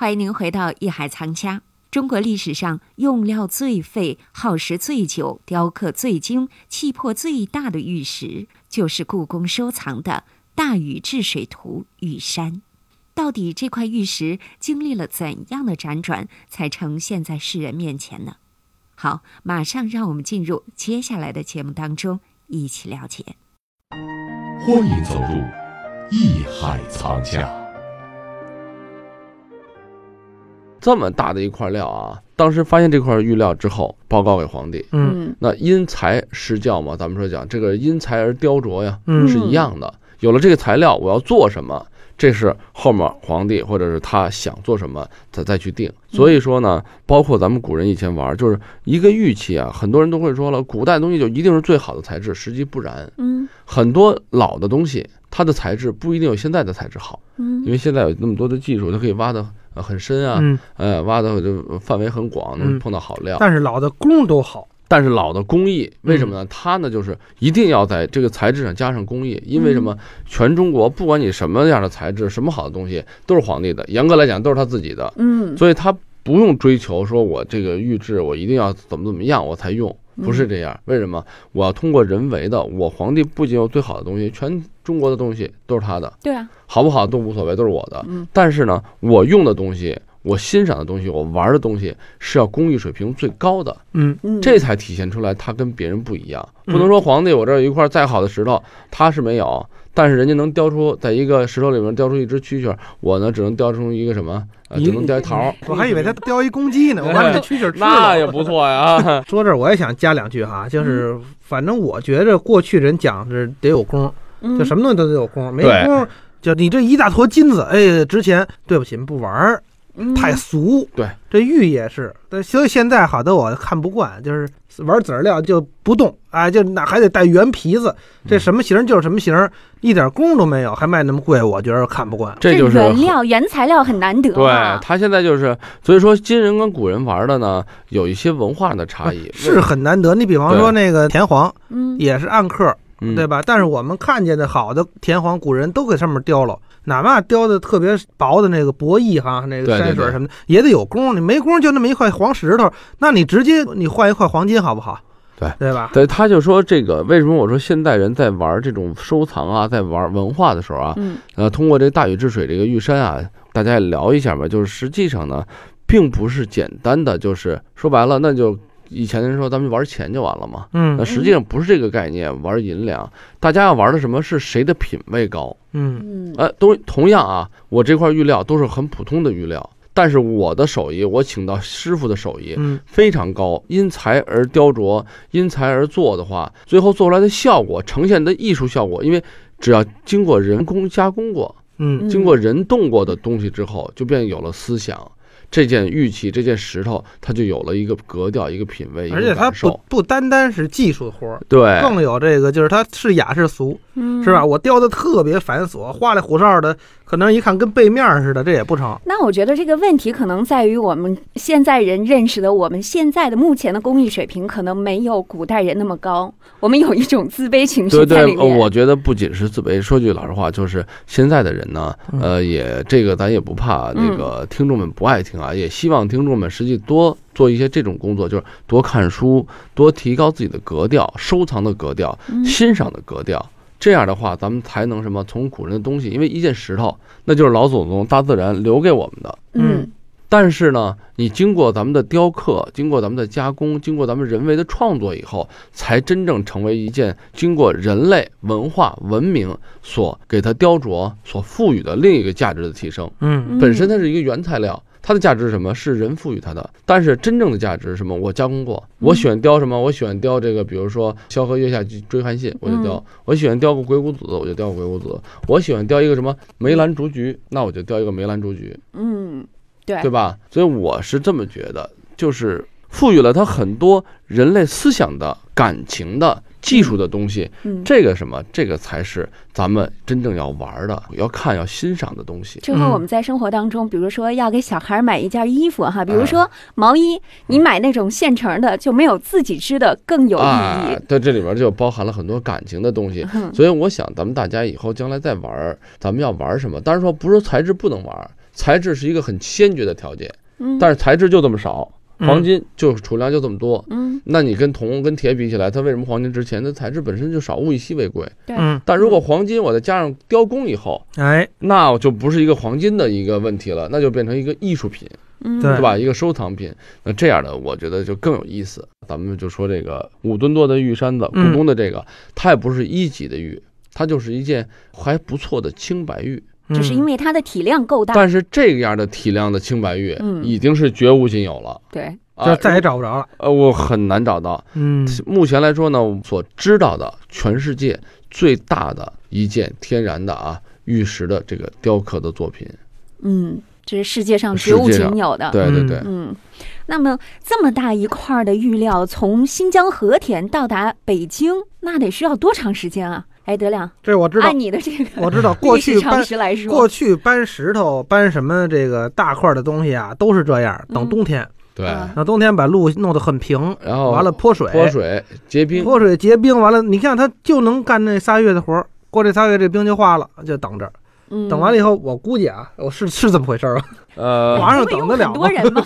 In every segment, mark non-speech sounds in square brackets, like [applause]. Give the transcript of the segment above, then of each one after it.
欢迎您回到《艺海藏家》。中国历史上用料最费、耗时最久、雕刻最精、气魄最大的玉石，就是故宫收藏的大禹治水图玉山。到底这块玉石经历了怎样的辗转，才呈现在世人面前呢？好，马上让我们进入接下来的节目当中，一起了解。欢迎走入艺海藏家。这么大的一块料啊，当时发现这块玉料之后，报告给皇帝。嗯那因材施教嘛，咱们说讲这个因材而雕琢呀，嗯是一样的。有了这个材料，我要做什么，这是后面皇帝或者是他想做什么，他再去定。所以说呢，包括咱们古人以前玩，就是一个玉器啊，很多人都会说了，古代东西就一定是最好的材质，实际不然。嗯很多老的东西，它的材质不一定有现在的材质好，嗯因为现在有那么多的技术，它可以挖的呃很深啊，嗯，呃，挖的就范围很广，能嗯。碰到好料。但是老的工都好，但是老的工艺为什么呢？它呢就是一定要在这个材质上加上工艺，因为什么？全中国不管你什么样的材质，什么好的东西都是皇帝的，严格来讲都是他自己的，嗯。所以他不用追求说我这个玉质我一定要怎么怎么样我才用，不是这样。为什么？我要通过人为的，我皇帝不仅有最好的东西，全中国的东西都是他的，对啊，好不好都无所谓，都是我的。嗯但是呢，我用的东西，我欣赏的东西，我玩的东西是要工艺水平最高的。嗯嗯这才体现出来他跟别人不一样。嗯不能说皇帝我这儿有一块再好的石头，他是没有，但是人家能雕出在一个石头里面雕出一只蛐蛐儿，我呢只能雕出一个什么，呃，只能雕一桃儿。我还以为他雕一公鸡呢，我把你的蛐蛐儿吃了。那也不错呀。[laughs] 说这儿我也想加两句哈，就是反正我觉着过去人讲是得有功，嗯就什么东西都得有功，没对功就你这一大坨金子，哎，值钱，对不起，不玩儿，嗯太俗。对，这玉也是，但所以现在好多我看不惯，就是玩籽儿料就不动，哎，就那还得带圆皮子，这什么型就是什么型儿，一点功都没有，还卖那么贵，我觉得看不惯。这就是原料原材料很难得对啊。他现在就是，所以说今人跟古人玩的呢，有一些文化的差异。是很难得，你比方说那个田黄嗯也是暗刻，嗯对吧？但是我们看见的好的田黄，古人都给上面雕了，哪怕雕的特别薄的那个薄翼哈，那个山水什么的，也得有工。你没工就那么一块黄石头，那你直接你换一块黄金好不好？对对吧？对，他就说这个为什么我说现代人在玩这种收藏啊，在玩文化的时候啊，嗯呃，通过这大禹治水这个玉山啊，大家也聊一下吧。就是实际上呢，并不是简单的，就是说白了，那就以前的人说咱们玩钱就完了嘛。嗯那实际上不是这个概念，玩银两，大家要玩的什么是谁的品位高？嗯嗯呃，都同样啊，我这块玉料都是很普通的玉料，但是我的手艺，我请到师傅的手艺嗯非常高，因材而雕琢，因材而做的话，最后做出来的效果，呈现的艺术效果，因为只要经过人工加工过，嗯经过人动过的东西之后，就变有了思想。这件玉器，这件石头，它就有了一个格调，一个品味，而且它不。不单单是技术活儿，对，更有这个就是它是雅是俗，嗯是吧？？我雕的特别繁琐，花里胡哨的，可能一看跟背面儿似的，这也不成。那我觉得这个问题可能在于我们现在人认识的我们现在的目前的工艺水平，可能没有古代人那么高。我们有一种自卑情绪对对，呃在里面。我觉得不仅是自卑。说句老实话，就是现在的人呢，嗯呃，也这个咱也不怕那个听众们不爱听啊，也希望听众们实际多做一些这种工作，就是多看书，多提高自己的格调，收藏的格调，嗯欣赏的格调。这样的话，咱们才能什么？从古人的东西，因为一件石头，那就是老祖宗大自然留给我们的。嗯但是呢，你经过咱们的雕刻，经过咱们的加工，经过咱们人为的创作以后，才真正成为一件经过人类文化文明所给它雕琢、所赋予的另一个价值的提升。嗯本身它是一个原材料，它的价值是什么？是人赋予它的。但是真正的价值是什么？我加工过，我喜欢雕什么？我喜欢雕这个，比如说萧何月下追韩信，我就雕；我喜欢雕个鬼谷子，我就雕个鬼谷子；我喜欢雕一个什么梅兰竹菊，那我就雕一个梅兰竹菊。嗯，对对吧？所以我是这么觉得，就是赋予了它很多人类思想的、感情的、技术的东西。嗯，这个什么，这个才是咱们真正要玩的、要看、要欣赏的东西。这和我们在生活当中，比如说要给小孩买一件衣服哈，比如说毛衣，你买那种现成的，就没有自己织的更有意啊义。，对，这里面就包含了很多感情的东西。嗯所以我想，咱们大家以后将来再玩儿，咱们要玩什么？当然说不是材质不能玩儿，材质是一个很先决的条件，嗯，但是材质就这么少，嗯黄金就储量就这么多。嗯，那你跟铜跟铁比起来，它为什么黄金值钱？它材质本身就少，物以稀为贵。对，嗯，但如果黄金我再加上雕工以后，哎，那就不是一个黄金的一个问题了，那就变成一个艺术品，嗯，对对吧？一个收藏品。那这样的，我觉得就更有意思。咱们就说这个五吨多的玉山子故嗯宫的这个，它也不是一级的玉，它就是一件还不错的青白玉。就是因为它的体量够大，但是这样的体量的青白玉，嗯已经是绝无仅有了。对，啊就，再也找不着了。呃，我很难找到。嗯目前来说呢，我所知道的全世界最大的一件天然的啊玉石的这个雕刻的作品。嗯，这是世界上绝无仅有的。对对对，嗯，那么这么大一块儿的玉料从新疆和田到达北京，那得需要多长时间啊？哎，德亮，这我知道按，你的这个我知道，过去搬识来说，过去搬石头、搬什么这个大块的东西啊，都是这样。等嗯冬天，对，啊等冬天把路弄得很平，然后完了泼水，泼水结冰，泼水结冰，完了，你看他就能干那仨月的活儿，过这仨月这冰就化了，就等着。嗯，等完了以后，我估计啊，我是是这么回事儿 [laughs] 吧？[laughs] 呃，皇上等得了多人吗？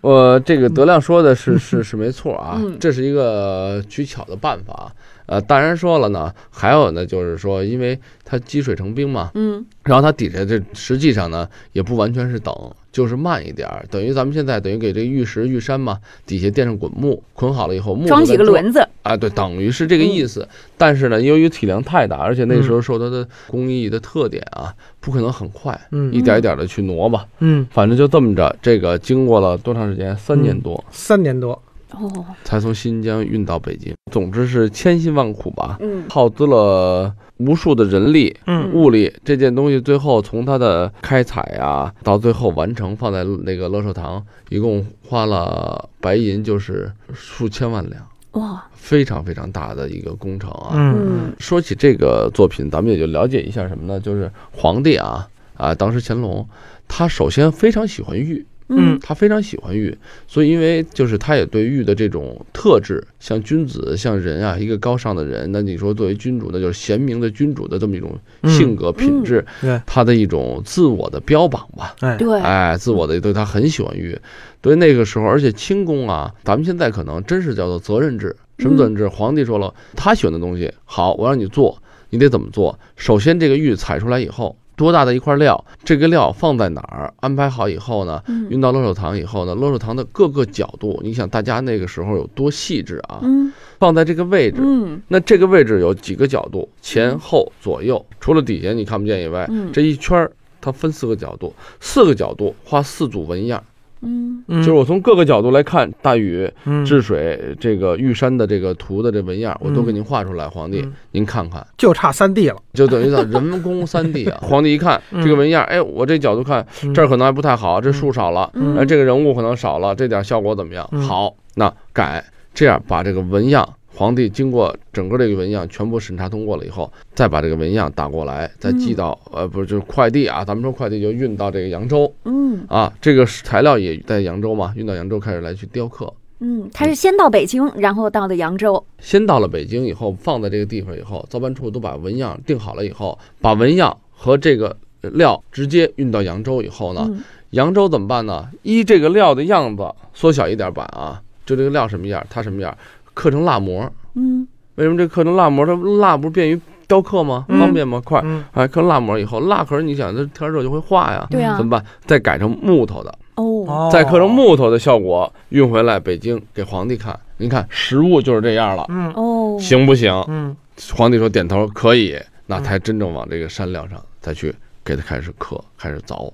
我这个德亮说的是 [laughs] 是是没错啊嗯，这是一个取巧的办法。呃，当然说了呢，还有呢，就是说，因为它积水成冰嘛，嗯然后它底下这实际上呢也不完全是等，就是慢一点儿，等于咱们现在等于给这个玉石玉山嘛，底下垫上滚木，捆好了以后，装几个轮子，啊，对，等于是这个意思。但是呢，由于体量太大，而且那时候受它的工艺的特点啊，不可能很快，嗯一点一点的去挪吧。嗯，反正就这么着，这个经过了多长时间？三年多，三年多，哦，才从新疆运到北京。总之是千辛万苦吧，嗯耗资了无数的人力、嗯物力。这件东西最后从它的开采啊，到最后完成放在那个乐寿堂，一共花了白银就是数千万两，哇，非常非常大的一个工程啊。嗯嗯说起这个作品，咱们也就了解一下什么呢？就是皇帝啊啊，当时乾隆他首先非常喜欢玉，嗯他非常喜欢玉，所以因为就是他也对玉的这种特质，像君子，像人啊，一个高尚的人，那你说作为君主，那就是贤明的君主的这么一种性格品质，对，他的一种自我的标榜吧。哎，对，哎，自我的对他很喜欢玉，对那个时候，而且清宫啊，咱们现在可能真是叫做责任制。什么责任制？皇帝说了，他喜欢的东西，好，我让你做，你得怎么做？首先，这个玉采出来以后，多大的一块料，这个料放在哪儿？安排好以后呢，嗯运到乐寿堂以后呢，乐寿堂的各个角度，你想大家那个时候有多细致啊？嗯放在这个位置，嗯那这个位置有几个角度，前后左右，除了底下你看不见以外，嗯这一圈儿它分四个角度，四个角度画四组纹样，嗯。嗯。就是我从各个角度来看大禹嗯。治水这个玉山的这个图的这纹样，我都嗯。给您画出来，皇帝嗯。您看看，就差三 D 了。就等于叫人工三 D 啊。[laughs] 皇帝一看嗯。这个纹样，哎，我这角度看嗯。这儿可能还不太好，这树少了，嗯哎，这个人物可能少了，这点效果怎么样？嗯。好，那改这样把这个纹样。皇帝经过整个这个纹样全部审查通过了以后，再把这个纹样打过来，再寄嗯。到、呃不是就是快递啊，咱们说快递就运到这个扬州。嗯。啊，这个材料也在扬州嘛，运到扬州开始来去雕刻。嗯，他是先到北京，然后到的扬州，先到了北京以后，放在这个地方以后，造办处都把纹样定好了以后，把纹样和这个料直接运到扬州以后呢，嗯。扬州怎么办呢？依这个料的样子缩小一点版啊，就这个料什么样，它什么样，刻成蜡模。嗯为什么这刻成蜡模？它蜡不是便于雕刻吗？嗯方便吗？快！嗯哎，刻成蜡模以后，蜡可是你想，这天热就会化呀，对啊怎么办？再改成木头的，哦哦再刻成木头的效果，运回来北京给皇帝看。您看实物就是这样了，嗯哦，行不行？嗯皇帝说点头可以，那嗯才真正往这个山料上再去给他开始刻，开始凿。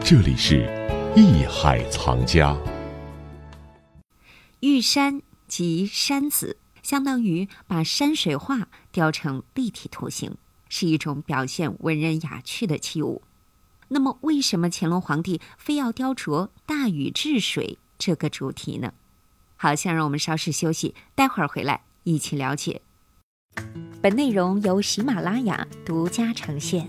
这里是艺海藏家。玉山即山子，相当于把山水画雕成立体图形，是一种表现文人雅趣的器物。那么，为什么乾隆皇帝非要雕琢大禹治水这个主题呢？好，先让我们稍事休息，待会儿回来一起了解。本内容由喜马拉雅独家呈现。